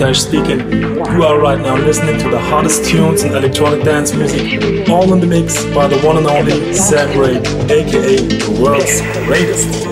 Speaking. You are right now listening to the hottest tunes in electronic dance music, all in the mix by the one and only Sam Grade, aka the world's greatest.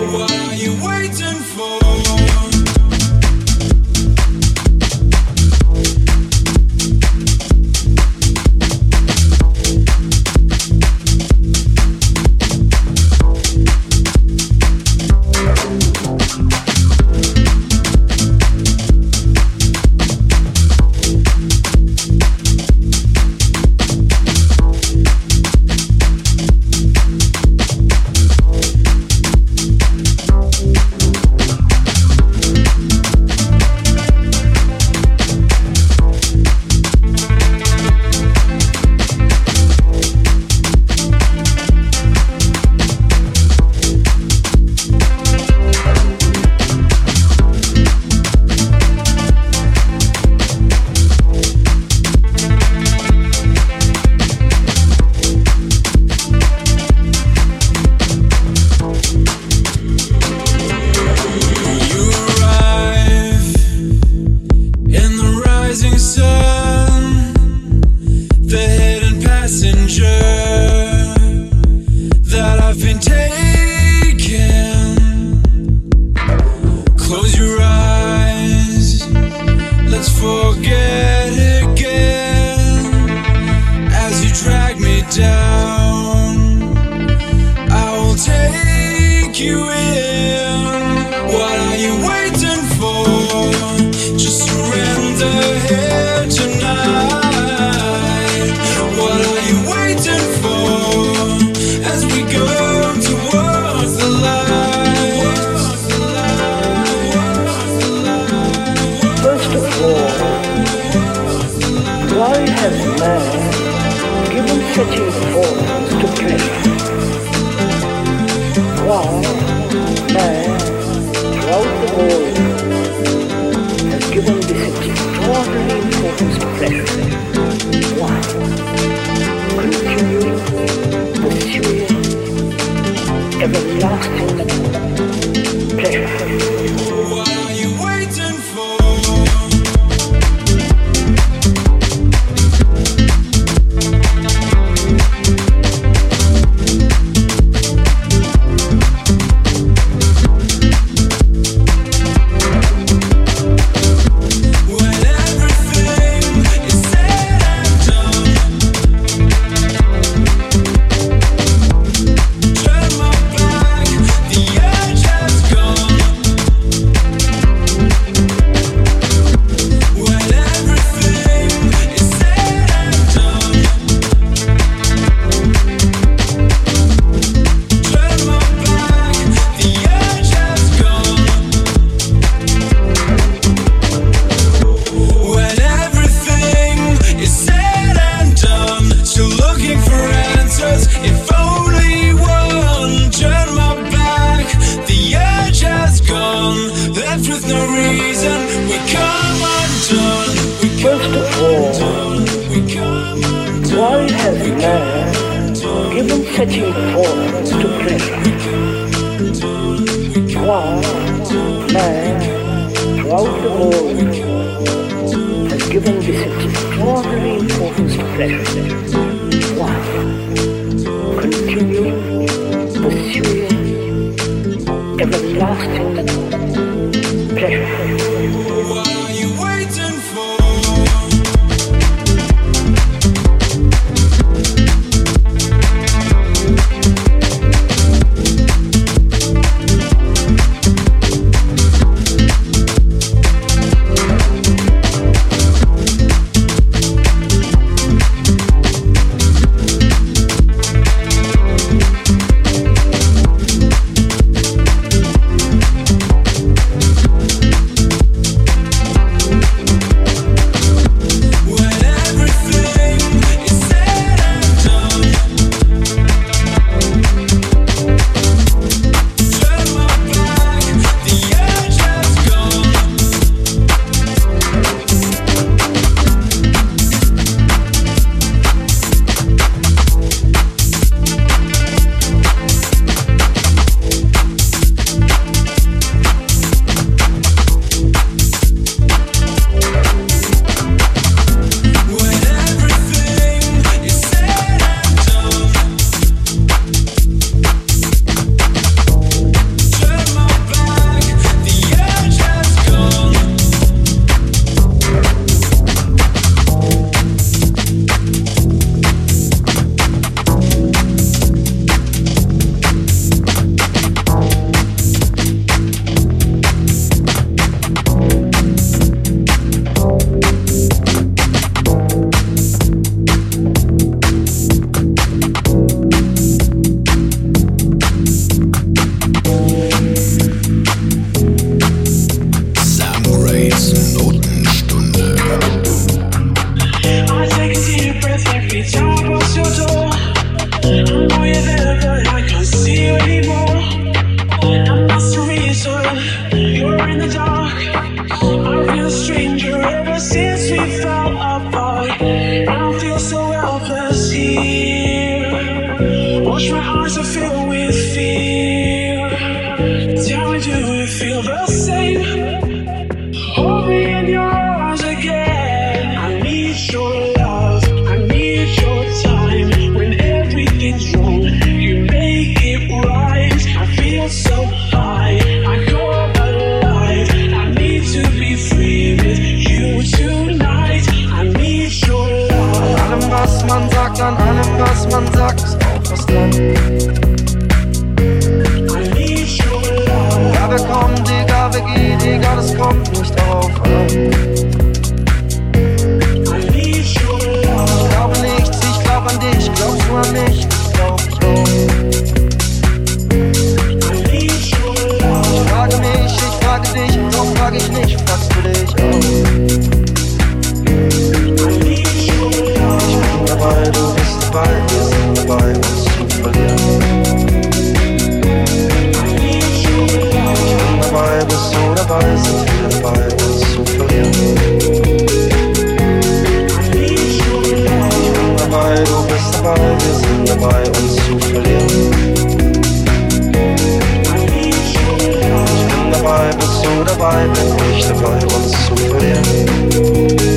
bist du dabei, wish the dabei, was zu verlieren.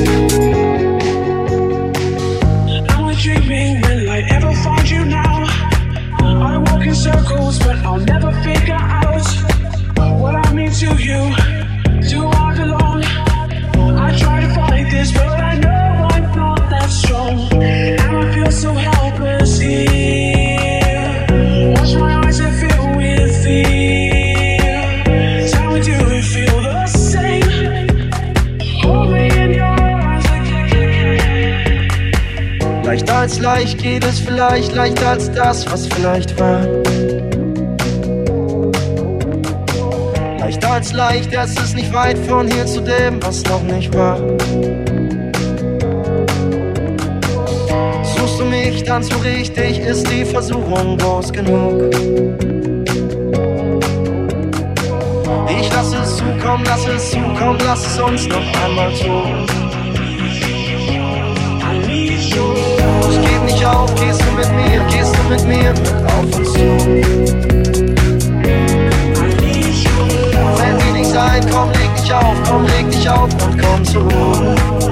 Vielleicht leichter als das, was vielleicht war. Leichter als leicht, es ist nicht weit von hier zu dem, was noch nicht war. Suchst du mich dann so richtig, ist die Versuchung groß genug. Ich lass es zukommen, lass es zukommen, lass es uns noch einmal tun. Ich geb nicht auf, gehst du mit mir, gehst du mit mir auf uns zu. Wenn wir nicht sein, komm, leg dich auf, komm, leg dich auf und komm zur Ruhe.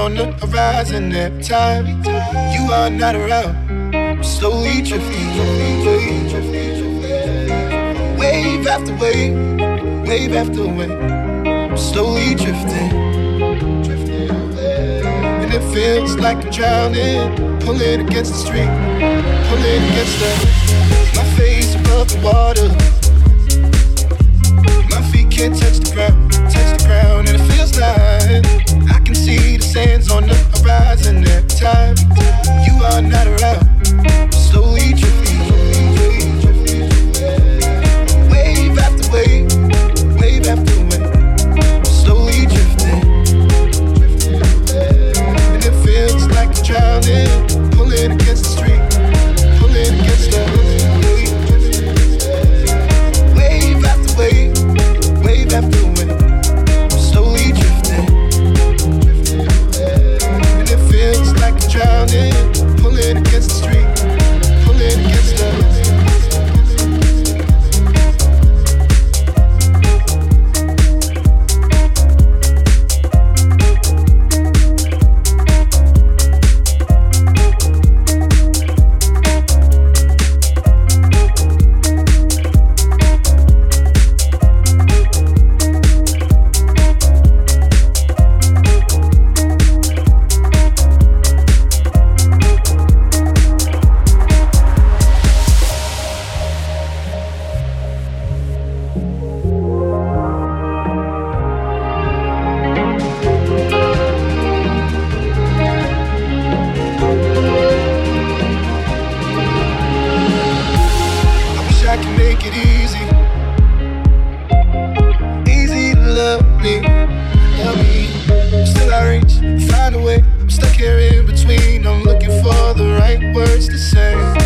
on the horizon every time you are not around. I'm slowly drifting, wave after wave, wave after wave. I'm slowly drifting, and it feels like I'm drowning, pulling against the street, pulling against the my face above the water. My feet can't touch the ground, touch the ground, and it feels like see the sands on the horizon every time you are not around. Slowly right words to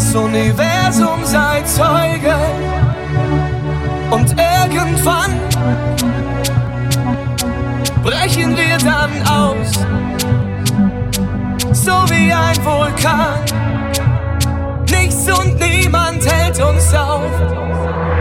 das Universum sei Zeuge. Und irgendwann brechen wir dann aus, so wie ein Vulkan. Nichts und niemand hält uns auf.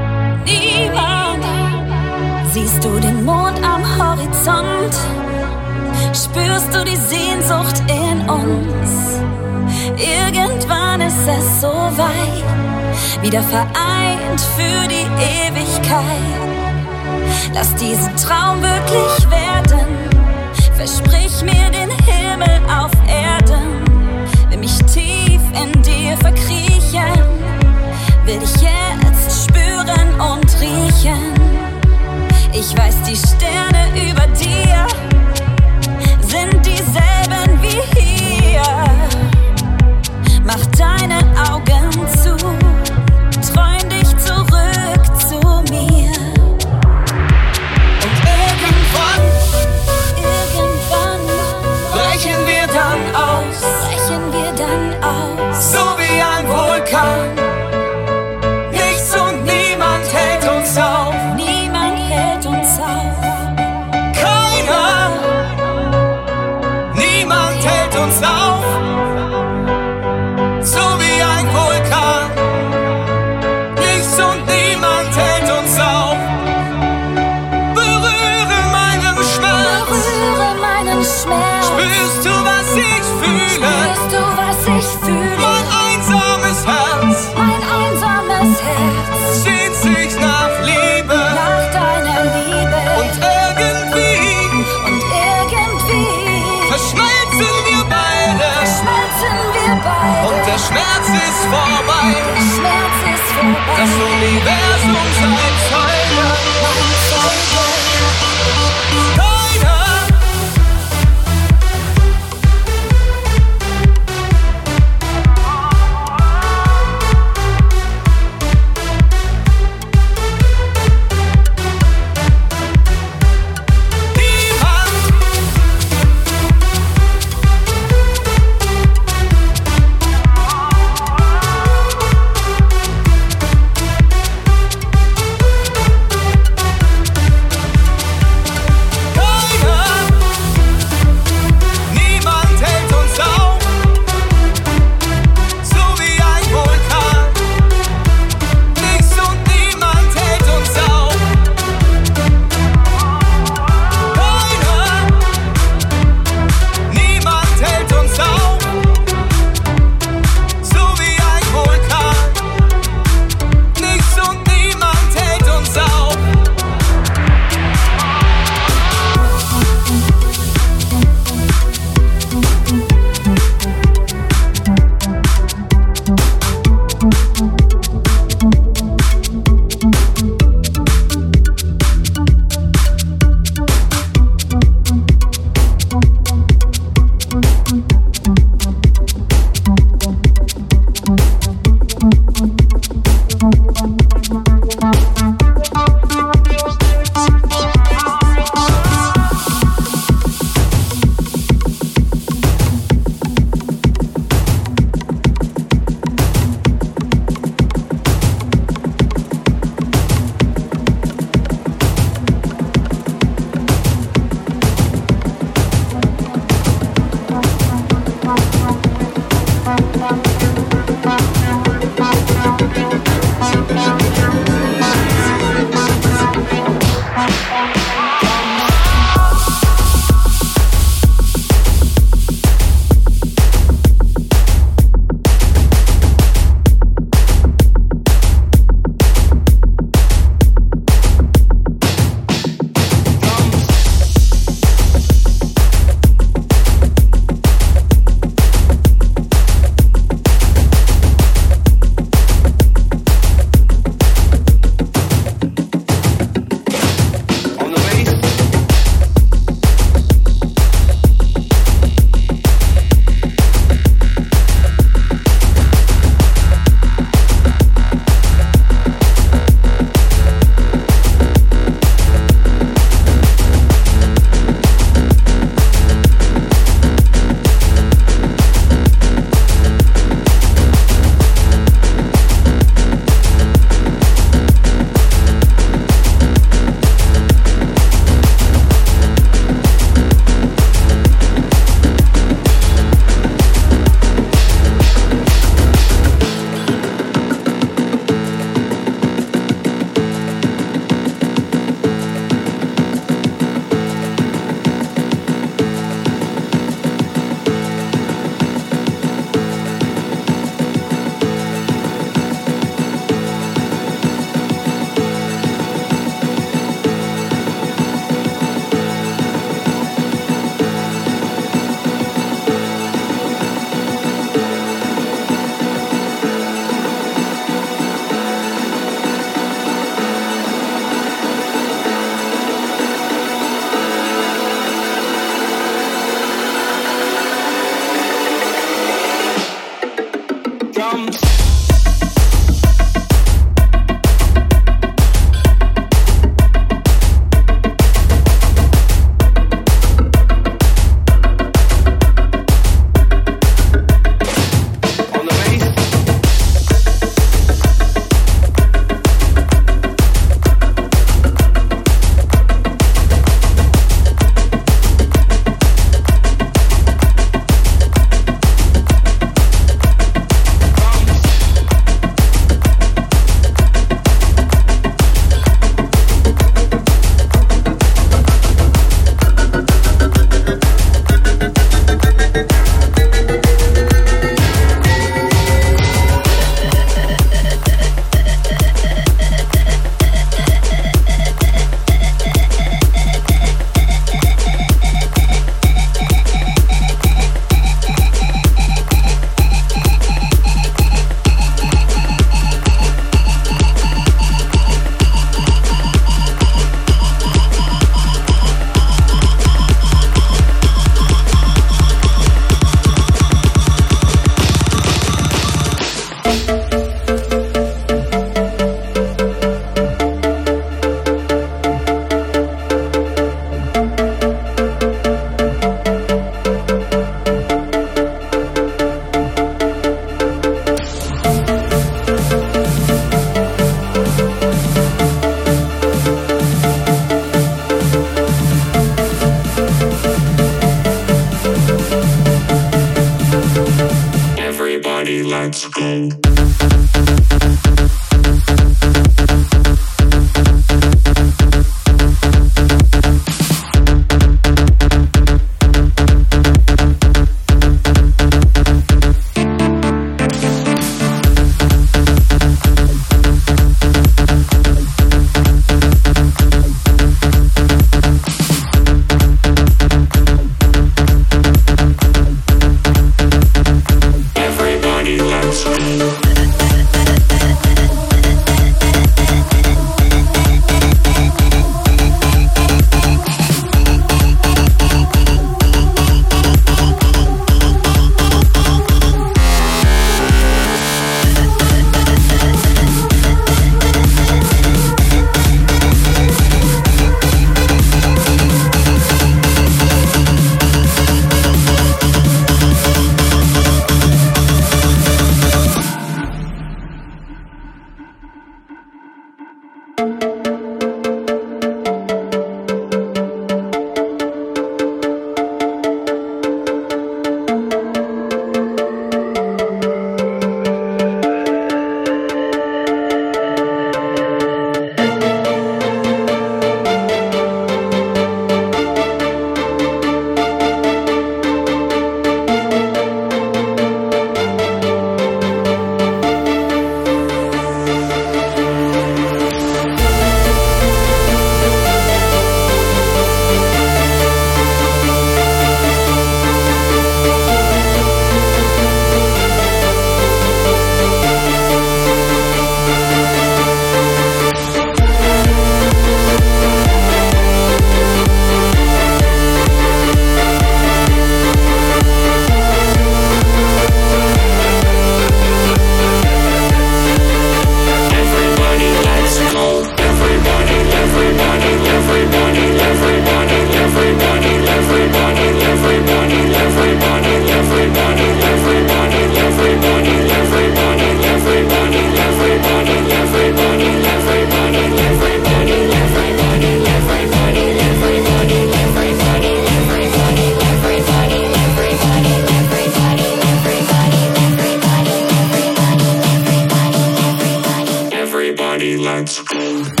Let's go.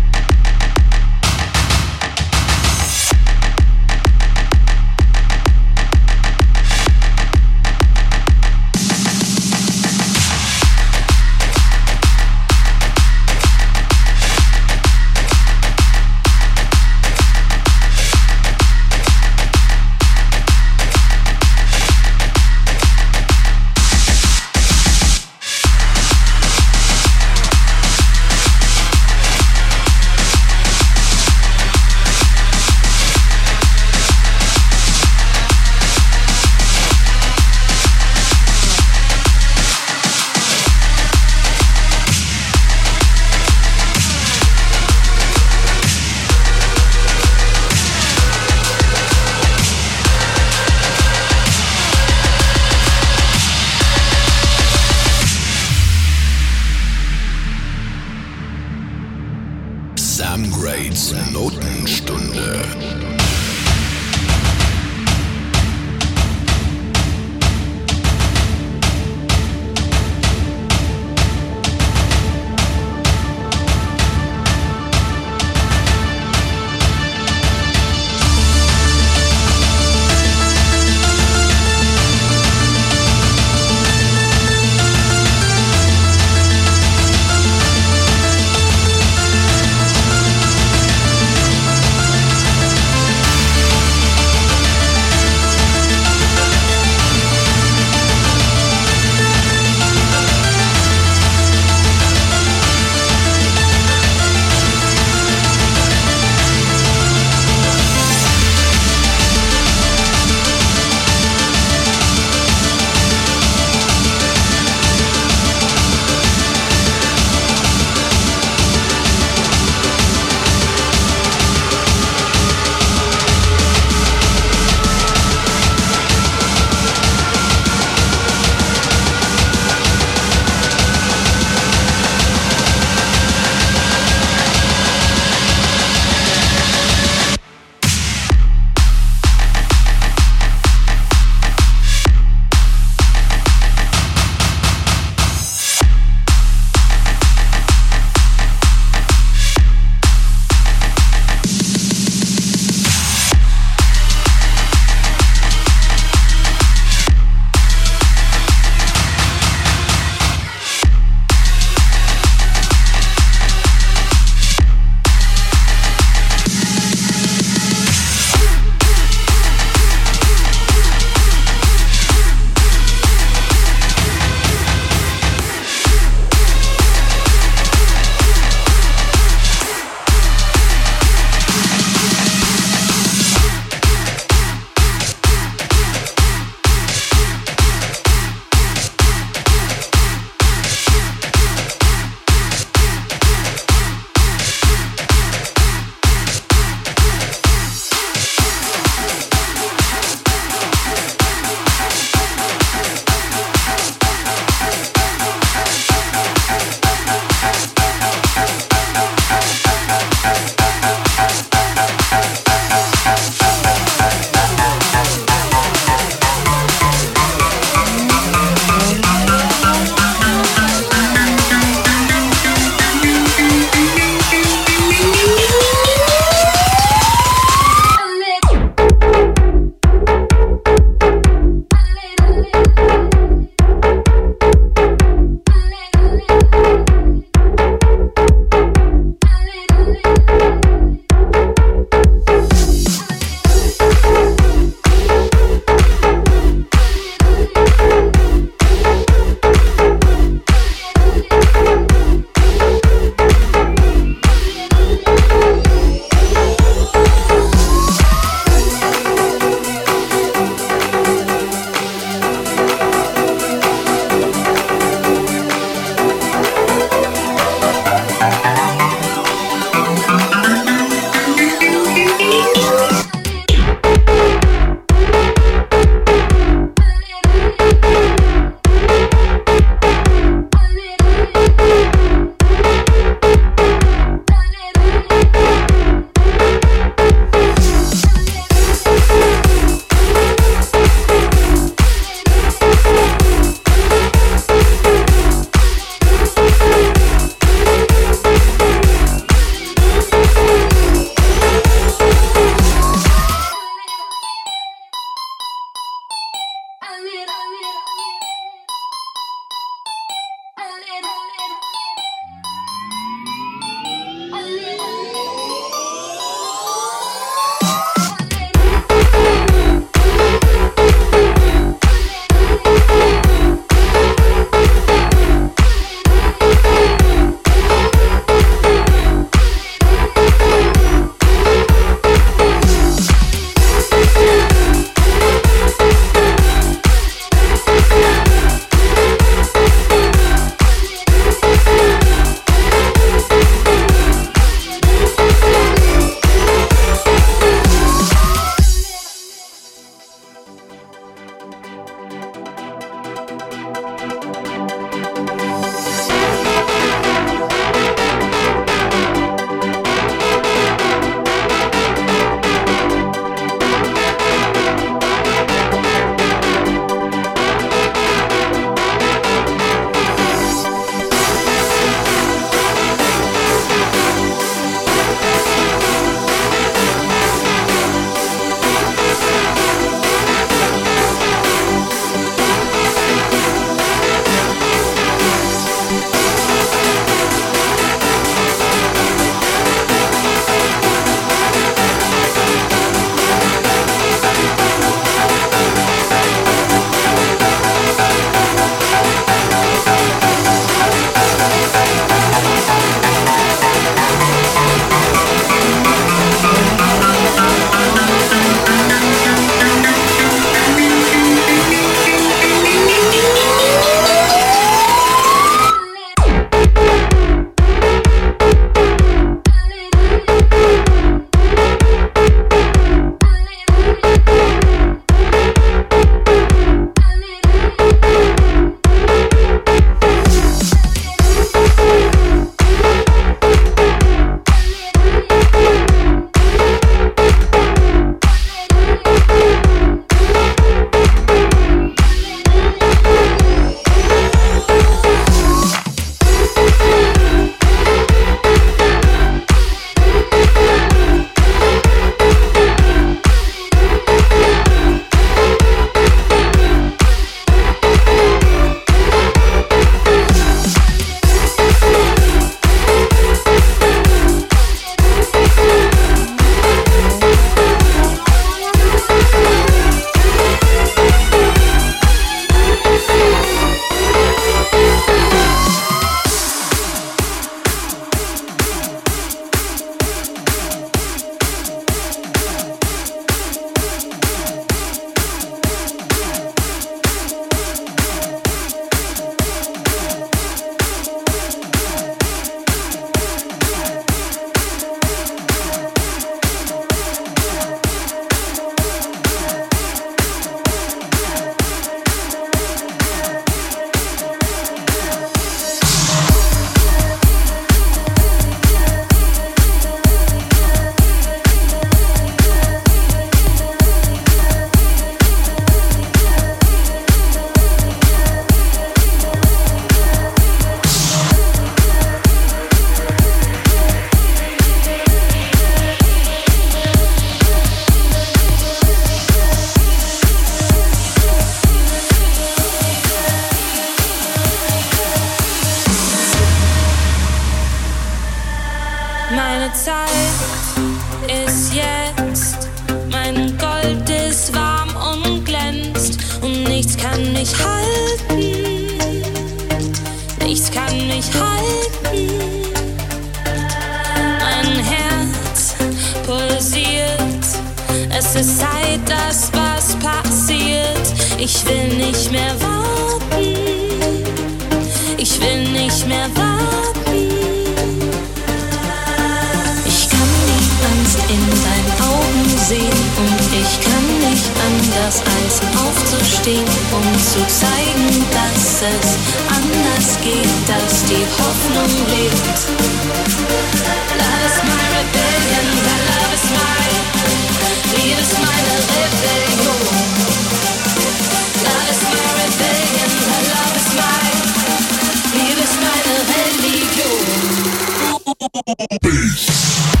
Reis.